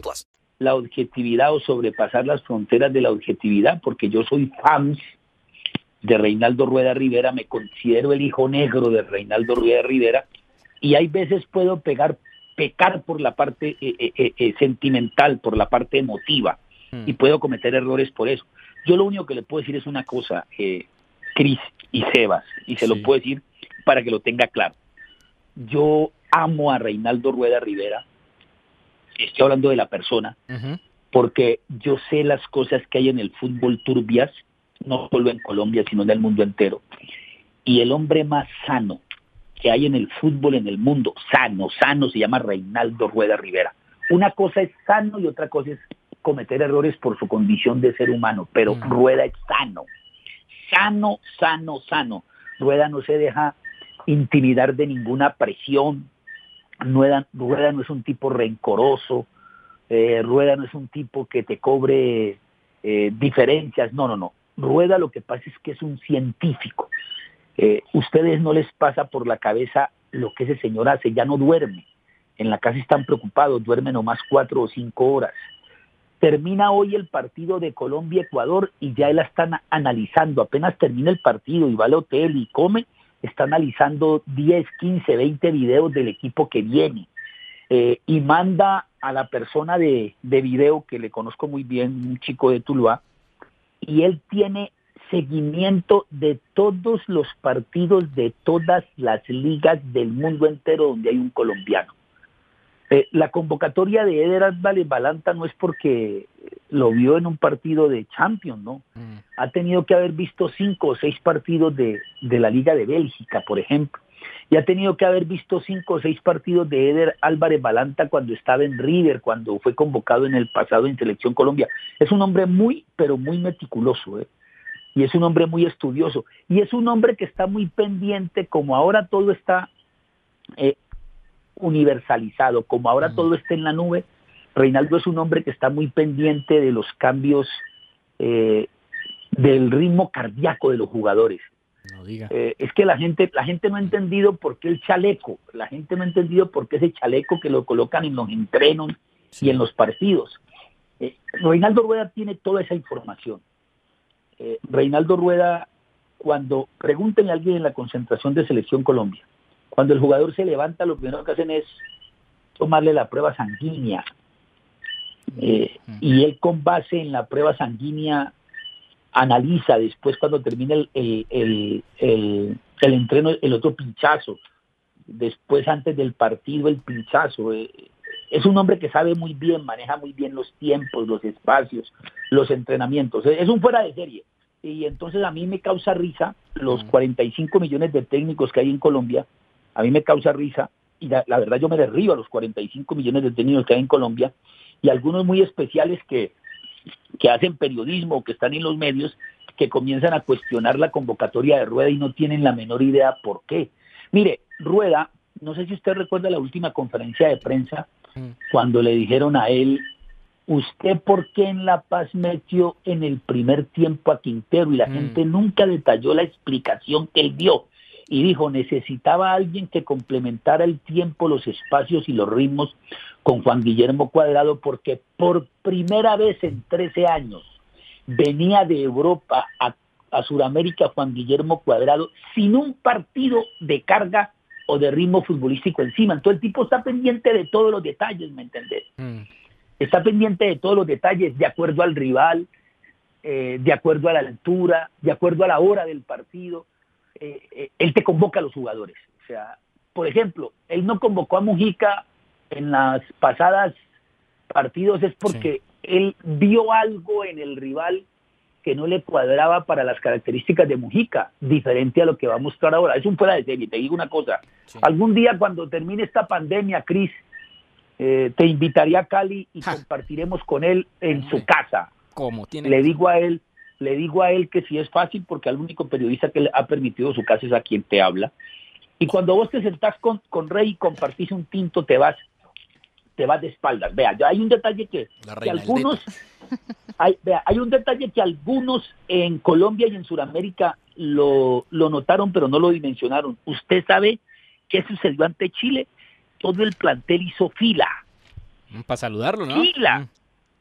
plus. la objetividad o sobrepasar las fronteras de la objetividad, porque yo soy fan de Reinaldo Rueda Rivera, me considero el hijo negro de Reinaldo Rueda Rivera, y hay veces puedo pegar, pecar por la parte eh, eh, eh, eh, sentimental, por la parte emotiva, y puedo cometer errores por eso. Yo lo único que le puedo decir es una cosa, eh, Cris y Sebas, y se lo puedo decir para que lo tenga claro. Yo amo a Reinaldo Rueda Rivera, estoy hablando de la persona, porque yo sé las cosas que hay en el fútbol turbias, no solo en Colombia, sino en el mundo entero. Y el hombre más sano que hay en el fútbol en el mundo, sano, sano, se llama Reinaldo Rueda Rivera. Una cosa es sano y otra cosa es cometer errores por su condición de ser humano, pero Rueda es sano, sano, sano, sano. Rueda no se deja intimidar de ninguna presión, Rueda, no es un tipo rencoroso, eh, Rueda no es un tipo que te cobre eh, diferencias, no, no, no. Rueda lo que pasa es que es un científico. Eh, ustedes no les pasa por la cabeza lo que ese señor hace, ya no duerme. en la casa están preocupados, duermen nomás cuatro o cinco horas. Termina hoy el partido de Colombia-Ecuador y ya la están analizando. Apenas termina el partido y va al hotel y come, está analizando 10, 15, 20 videos del equipo que viene. Eh, y manda a la persona de, de video que le conozco muy bien, un chico de Tuluá, y él tiene seguimiento de todos los partidos de todas las ligas del mundo entero donde hay un colombiano. Eh, la convocatoria de Eder Álvarez Balanta no es porque lo vio en un partido de Champions, ¿no? Ha tenido que haber visto cinco o seis partidos de, de la Liga de Bélgica, por ejemplo. Y ha tenido que haber visto cinco o seis partidos de Eder Álvarez Balanta cuando estaba en River, cuando fue convocado en el pasado en Selección Colombia. Es un hombre muy, pero muy meticuloso, ¿eh? Y es un hombre muy estudioso. Y es un hombre que está muy pendiente, como ahora todo está eh, universalizado, como ahora todo está en la nube, Reinaldo es un hombre que está muy pendiente de los cambios eh, del ritmo cardíaco de los jugadores. Eh, es que la gente, la gente no ha entendido por qué el chaleco, la gente no ha entendido por qué ese chaleco que lo colocan en los entrenos y en los partidos. Eh, Reinaldo Rueda tiene toda esa información. Reinaldo Rueda, cuando pregunten a alguien en la concentración de Selección Colombia, cuando el jugador se levanta, lo primero que hacen es tomarle la prueba sanguínea. y él con base en la prueba sanguínea analiza después cuando termina el, el, el, el, entreno el otro pinchazo, después antes del partido el pinchazo. Eh, es un hombre que sabe muy bien, maneja muy bien los tiempos, los espacios, los entrenamientos. Es un fuera de serie. Y entonces a mí me causa risa los 45 millones de técnicos que hay en Colombia, a mí me causa risa y la, la verdad yo me derribo a los 45 millones de técnicos que hay en Colombia y algunos muy especiales que que hacen periodismo, que están en los medios, que comienzan a cuestionar la convocatoria de Rueda y no tienen la menor idea por qué. Mire, Rueda, no sé si usted recuerda la última conferencia de prensa, cuando le dijeron a él, ¿usted por qué en La Paz metió en el primer tiempo a Quintero? Y la gente nunca detalló la explicación que él dio. Y dijo, necesitaba alguien que complementara el tiempo, los espacios y los ritmos con Juan Guillermo Cuadrado porque por primera vez en 13 años venía de Europa a, a Sudamérica Juan Guillermo Cuadrado sin un partido de carga o de ritmo futbolístico encima. Entonces el tipo está pendiente de todos los detalles, ¿me entendés? Está pendiente de todos los detalles de acuerdo al rival, eh, de acuerdo a la altura, de acuerdo a la hora del partido. Eh, eh, él te convoca a los jugadores. O sea, por ejemplo, él no convocó a Mujica en las pasadas partidos es porque él vio algo en el rival que no le cuadraba para las características de Mujica, diferente a lo que va a mostrar ahora. Es un fuera de serie, te digo una cosa. Algún día cuando termine esta pandemia, Cris, eh, te invitaría a Cali y compartiremos con él en su casa. ¿Cómo? ¿Tiene le digo a él, le digo a él que sí es fácil porque al único periodista que le ha permitido su casa es a quien te habla. Y cuando vos te sentás con, con Rey y compartís un tinto, te vas te vas de espaldas. Vea, hay un detalle que, que algunos, hay, vea, hay un detalle que algunos en Colombia y en Sudamérica lo, lo notaron, pero no lo dimensionaron. Usted sabe qué sucedió ante Chile. Todo el plantel hizo fila. Mm, Para saludarlo, ¿no? Fila. Mm.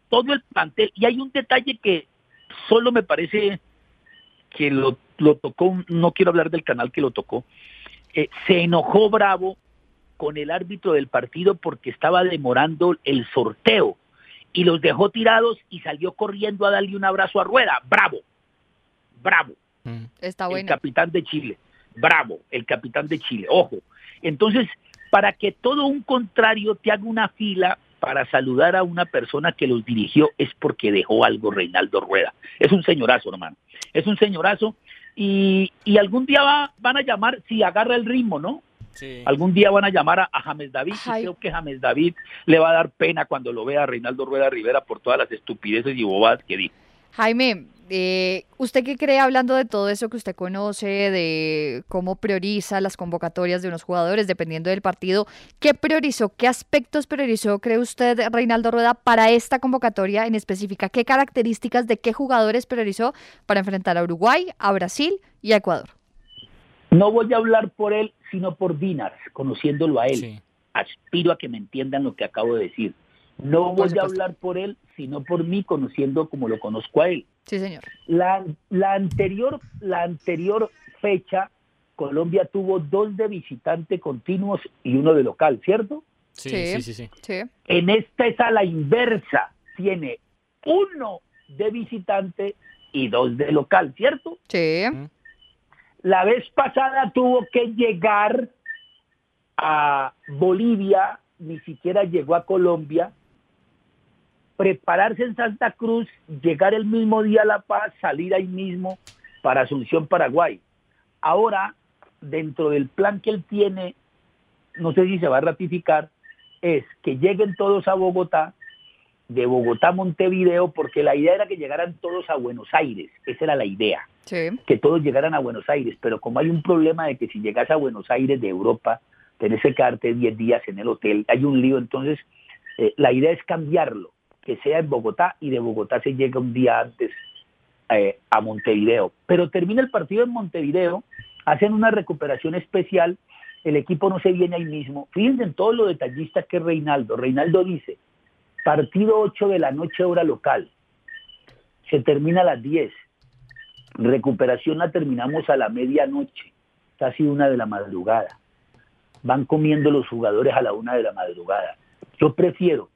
Todo el plantel. Y hay un detalle que solo me parece que lo, lo tocó, no quiero hablar del canal que lo tocó, eh, se enojó Bravo con el árbitro del partido porque estaba demorando el sorteo y los dejó tirados y salió corriendo a darle un abrazo a Rueda. Bravo, bravo. Está El bueno. capitán de Chile. Bravo, el capitán de Chile. Ojo. Entonces, para que todo un contrario te haga una fila para saludar a una persona que los dirigió es porque dejó algo Reinaldo Rueda. Es un señorazo, hermano. Es un señorazo y, y algún día va, van a llamar, si agarra el ritmo, ¿no? Algún día van a llamar a, a James David y creo que James David le va a dar pena cuando lo vea a Reinaldo Rueda Rivera por todas las estupideces y bobadas que dijo. Jaime, eh, ¿usted qué cree hablando de todo eso que usted conoce, de cómo prioriza las convocatorias de unos jugadores dependiendo del partido? ¿Qué priorizó? ¿Qué aspectos priorizó, cree usted, Reinaldo Rueda, para esta convocatoria en específica? ¿Qué características de qué jugadores priorizó para enfrentar a Uruguay, a Brasil y a Ecuador? No voy a hablar por él, sino por Dinars, conociéndolo a él. aspiro a que me entiendan lo que acabo de decir. No voy a hablar por él, sino por mí, conociendo como lo conozco a él. Sí, señor. La, la anterior, la anterior fecha, Colombia tuvo dos de visitante continuos y uno de local, ¿cierto? Sí, sí, sí, sí. sí. En esta es a la inversa. Tiene uno de visitante y dos de local, ¿cierto? Sí. La vez pasada tuvo que llegar a Bolivia, ni siquiera llegó a Colombia, prepararse en Santa Cruz, llegar el mismo día a La Paz, salir ahí mismo para Asunción, Paraguay. Ahora, dentro del plan que él tiene, no sé si se va a ratificar, es que lleguen todos a Bogotá, de Bogotá a Montevideo, porque la idea era que llegaran todos a Buenos Aires, esa era la idea, Sí. que todos llegaran a Buenos Aires, pero como hay un problema de que si llegas a Buenos Aires de Europa, tenés que quedarte 10 días en el hotel, hay un lío, entonces eh, la idea es cambiarlo, que sea en Bogotá y de Bogotá se llega un día antes eh, a Montevideo. Pero termina el partido en Montevideo, hacen una recuperación especial, el equipo no se viene ahí mismo. Fíjense en todo lo detallista que es Reinaldo. Reinaldo dice, partido 8 de la noche hora local, se termina a las 10, recuperación la terminamos a la medianoche, casi una de la madrugada. Van comiendo los jugadores a la una de la madrugada. Yo prefiero,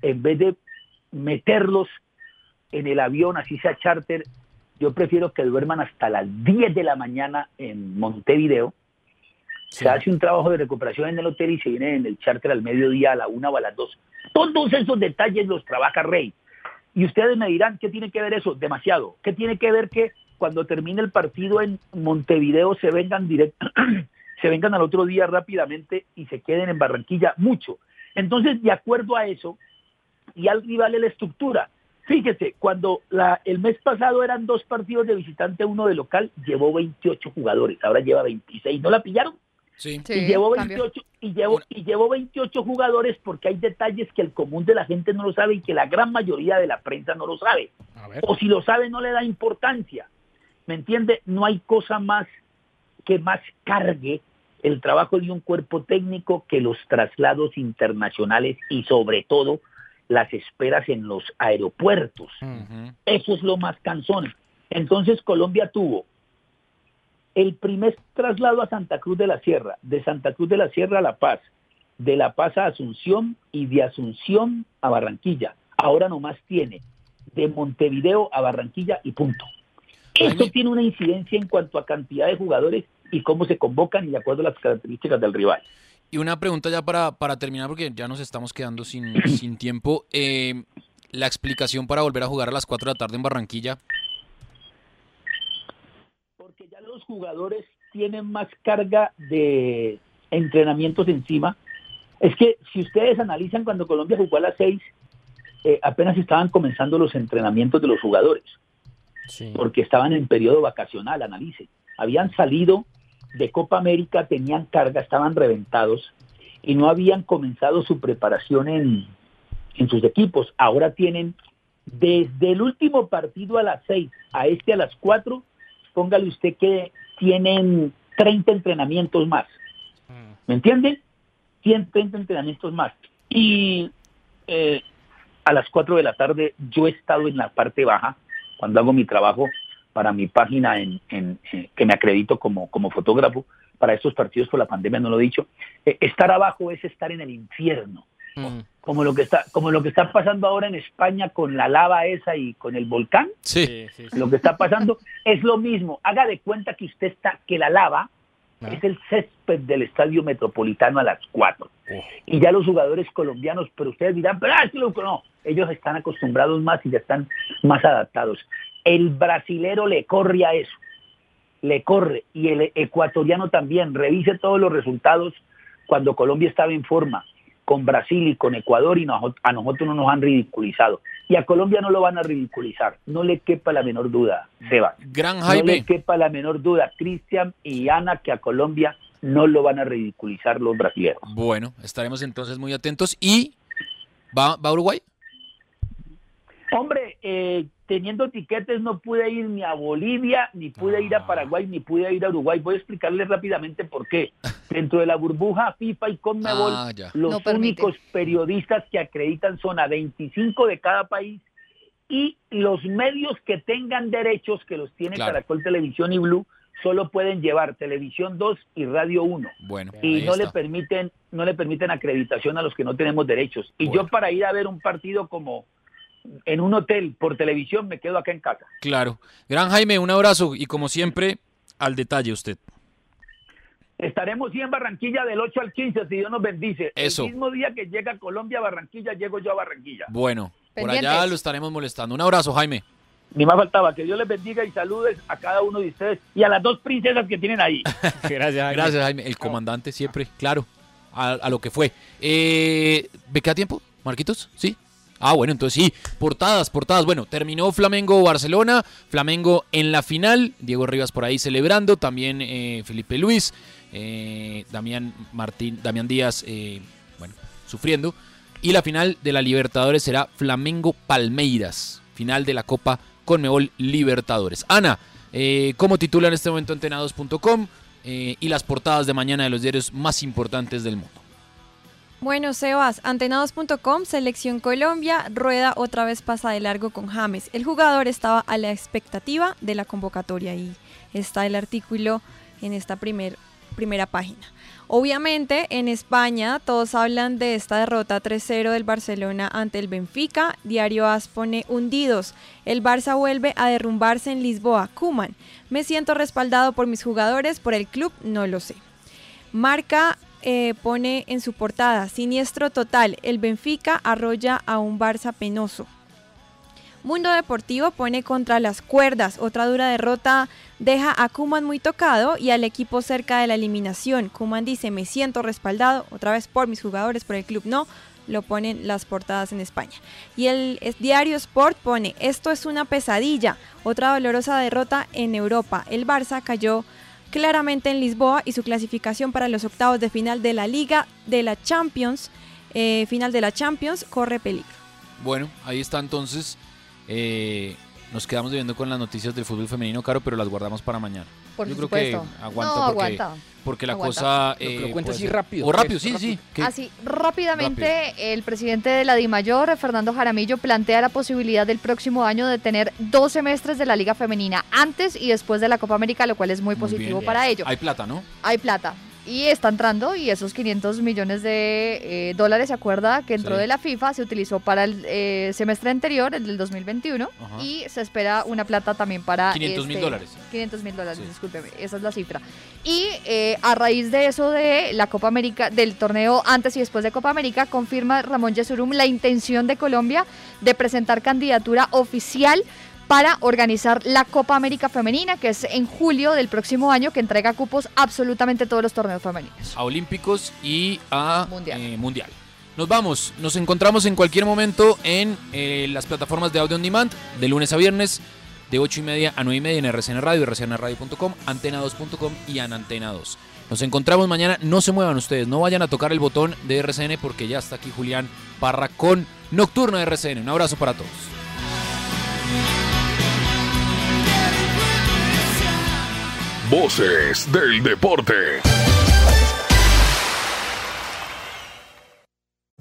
en vez de meterlos en el avión, así sea charter, yo prefiero que duerman hasta las 10 de la mañana en Montevideo. Se hace un trabajo de recuperación en el hotel y se viene en el charter al mediodía, a la una o a las dos. Todos esos detalles los trabaja Rey. Y ustedes me dirán, ¿qué tiene que ver eso? Demasiado. ¿Qué tiene que ver que cuando termine el partido en Montevideo se vengan directo, se vengan al otro día rápidamente y se queden en Barranquilla? Mucho. Entonces, de acuerdo a eso, y al rival la estructura. Fíjese, cuando la, el mes pasado eran dos partidos de visitante, uno de local, llevó 28 jugadores, ahora lleva 26. ¿No la pillaron? Sí. y llevó 28 y llevó, y llevó 28 jugadores porque hay detalles que el común de la gente no lo sabe y que la gran mayoría de la prensa no lo sabe. O si lo sabe no le da importancia. ¿Me entiende? No hay cosa más que más cargue el trabajo de un cuerpo técnico que los traslados internacionales y sobre todo las esperas en los aeropuertos. Eso es lo más cansón. Entonces Colombia tuvo el primer traslado a Santa Cruz de la Sierra, de Santa Cruz de la Sierra a La Paz, de La Paz a Asunción y de Asunción a Barranquilla. Ahora nomás tiene de Montevideo a Barranquilla y punto. Esto tiene una incidencia en cuanto a cantidad de jugadores y cómo se convocan y de acuerdo a las características del rival. Y una pregunta ya para, para terminar, porque ya nos estamos quedando sin, sin tiempo. Eh, la explicación para volver a jugar a las 4 de la tarde en Barranquilla. Porque ya los jugadores tienen más carga de entrenamientos encima. Es que si ustedes analizan cuando Colombia jugó a las 6, eh, apenas estaban comenzando los entrenamientos de los jugadores. Porque estaban en periodo vacacional, analicen. Habían salido de Copa América, tenían carga, estaban reventados y no habían comenzado su preparación en, en sus equipos. Ahora tienen desde el último partido a las 6 a este a las 4, póngale usted que tienen 30 entrenamientos más. ¿Me entiende? 130 entrenamientos más. Y eh, a las 4 de la tarde yo he estado en la parte baja cuando hago mi trabajo para mi página en, en, que me acredito como, como fotógrafo para estos partidos por la pandemia, no lo he dicho. Eh, estar abajo es estar en el infierno. Como lo que está, como lo que está pasando ahora en España con la lava esa y con el volcán. Sí. Lo que está pasando es lo mismo. Haga de cuenta que usted está, que la lava es el césped del estadio metropolitano a las 4. Y ya los jugadores colombianos, pero ustedes dirán, pero ah, sí lo- no, ellos están acostumbrados más y ya están más adaptados. El brasilero le corre a eso, le corre, y el ecuatoriano también. Revise todos los resultados cuando Colombia estaba en forma con Brasil y con Ecuador y a nosotros no nos han ridiculizado. Y a Colombia no lo van a ridiculizar, no le quepa la menor duda, Seba. Gran No Jaime. le quepa la menor duda, Cristian y Ana, que a Colombia no lo van a ridiculizar los brasileños. Bueno, estaremos entonces muy atentos. ¿Y va, va a Uruguay? Hombre, eh, teniendo tiquetes no pude ir ni a Bolivia, ni pude ir a Paraguay, ni pude ir a Uruguay. Voy a explicarles rápidamente por qué. Dentro de la burbuja FIFA y Conmebol, Ah, los No permite. únicos periodistas que acreditan son a 25 de cada país y los medios que tengan derechos, que los tiene Claro. Caracol Televisión y Blue, solo pueden llevar Televisión 2 y Radio 1 Bueno, y no le permiten no le permiten acreditación a los que no tenemos derechos. Y yo para ir a ver un partido como en un hotel por televisión me quedo acá en casa. Claro. Gran Jaime, un abrazo y como siempre, al detalle usted. Estaremos sí en Barranquilla del 8 al 15 si Dios nos bendice. Eso. El mismo día que llega Colombia a Barranquilla llego yo a Barranquilla. Bueno, por allá lo estaremos molestando. Un abrazo, Jaime. Ni más faltaba que Dios les bendiga y saludes a cada uno de ustedes y a las dos princesas que tienen ahí. Gracias, Jaime. Gracias, Jaime. El comandante siempre, claro, a, a lo que fue. Eh, ¿Me queda tiempo, Marquitos? ¿Sí? Ah, bueno, entonces sí. Portadas, portadas. Bueno, terminó Flamengo-Barcelona. Flamengo en la final. Diego Rivas por ahí celebrando. También eh, Felipe Luis. eh, Damián Martín, Damián Díaz, eh, bueno, sufriendo. Y la final de la Libertadores será Flamengo-Palmeiras. Final de la Copa Conmebol Libertadores. Ana, ¿cómo titula en este momento antenados.com? eh, y las portadas de mañana de los diarios más importantes del mundo. Bueno, Sebas, antenados.com, Selección Colombia, Rueda otra vez pasa de largo con James. El jugador estaba a la expectativa de la convocatoria y está el artículo en esta primer, primera página. Obviamente, en España todos hablan de esta derrota 3-0 del Barcelona ante el Benfica. Diario AS pone hundidos. El Barça vuelve a derrumbarse en Lisboa. Kuman, me siento respaldado por mis jugadores, por el club, no lo sé. Marca eh, pone en su portada, siniestro total, el Benfica arrolla a un Barça penoso. Mundo Deportivo pone contra las cuerdas, otra dura derrota deja a Kuman muy tocado y al equipo cerca de la eliminación. Kuman dice, me siento respaldado, otra vez por mis jugadores, por el club no, lo ponen las portadas en España. Y el diario Sport pone, esto es una pesadilla, otra dolorosa derrota en Europa. El Barça cayó claramente en Lisboa y su clasificación para los octavos de final de la Liga de la Champions, eh, final de la Champions, corre peligro. Bueno, ahí está entonces. Eh, nos quedamos viendo con las noticias del fútbol femenino, Caro, pero las guardamos para mañana. Por Yo supuesto. creo que aguanta No, porque, aguanta. Porque la Aguanta. cosa... Lo lo eh, cuenta así rápido, O rápido, sí, sí. Así, rápidamente, el presidente de la DIMAYOR, Fernando Jaramillo, plantea la posibilidad del próximo año de tener dos semestres de la Liga Femenina antes y después de la Copa América, lo cual es muy Muy positivo bien. para ello. Hay plata, ¿no? Hay plata. Y está entrando, y esos 500 millones de eh, dólares, ¿se acuerda? Que entró Sí. de la FIFA, se utilizó para el eh, semestre anterior, el del 2021, Ajá. y se espera una plata también para... 500 mil este- dólares. 500 mil dólares, discúlpeme, esa es la cifra. Y eh, a raíz de eso de la Copa América, del torneo antes y después de Copa América, confirma Ramón Yesurum la intención de Colombia de presentar candidatura oficial para organizar la Copa América Femenina, que es en julio del próximo año, que entrega cupos a absolutamente todos los torneos femeninos. A Olímpicos y a Mundial. eh, mundial. Nos vamos, nos encontramos en cualquier momento en eh, las plataformas de audio on demand, de lunes a viernes, de 8 y media a 9 y media en RCN Radio, rcnradio.com, antena2.com y en Antena 2. Nos encontramos mañana, no se muevan ustedes, no vayan a tocar el botón de RCN porque ya está aquí Julián Parra con Nocturno de RCN. Un abrazo para todos. Voces del deporte.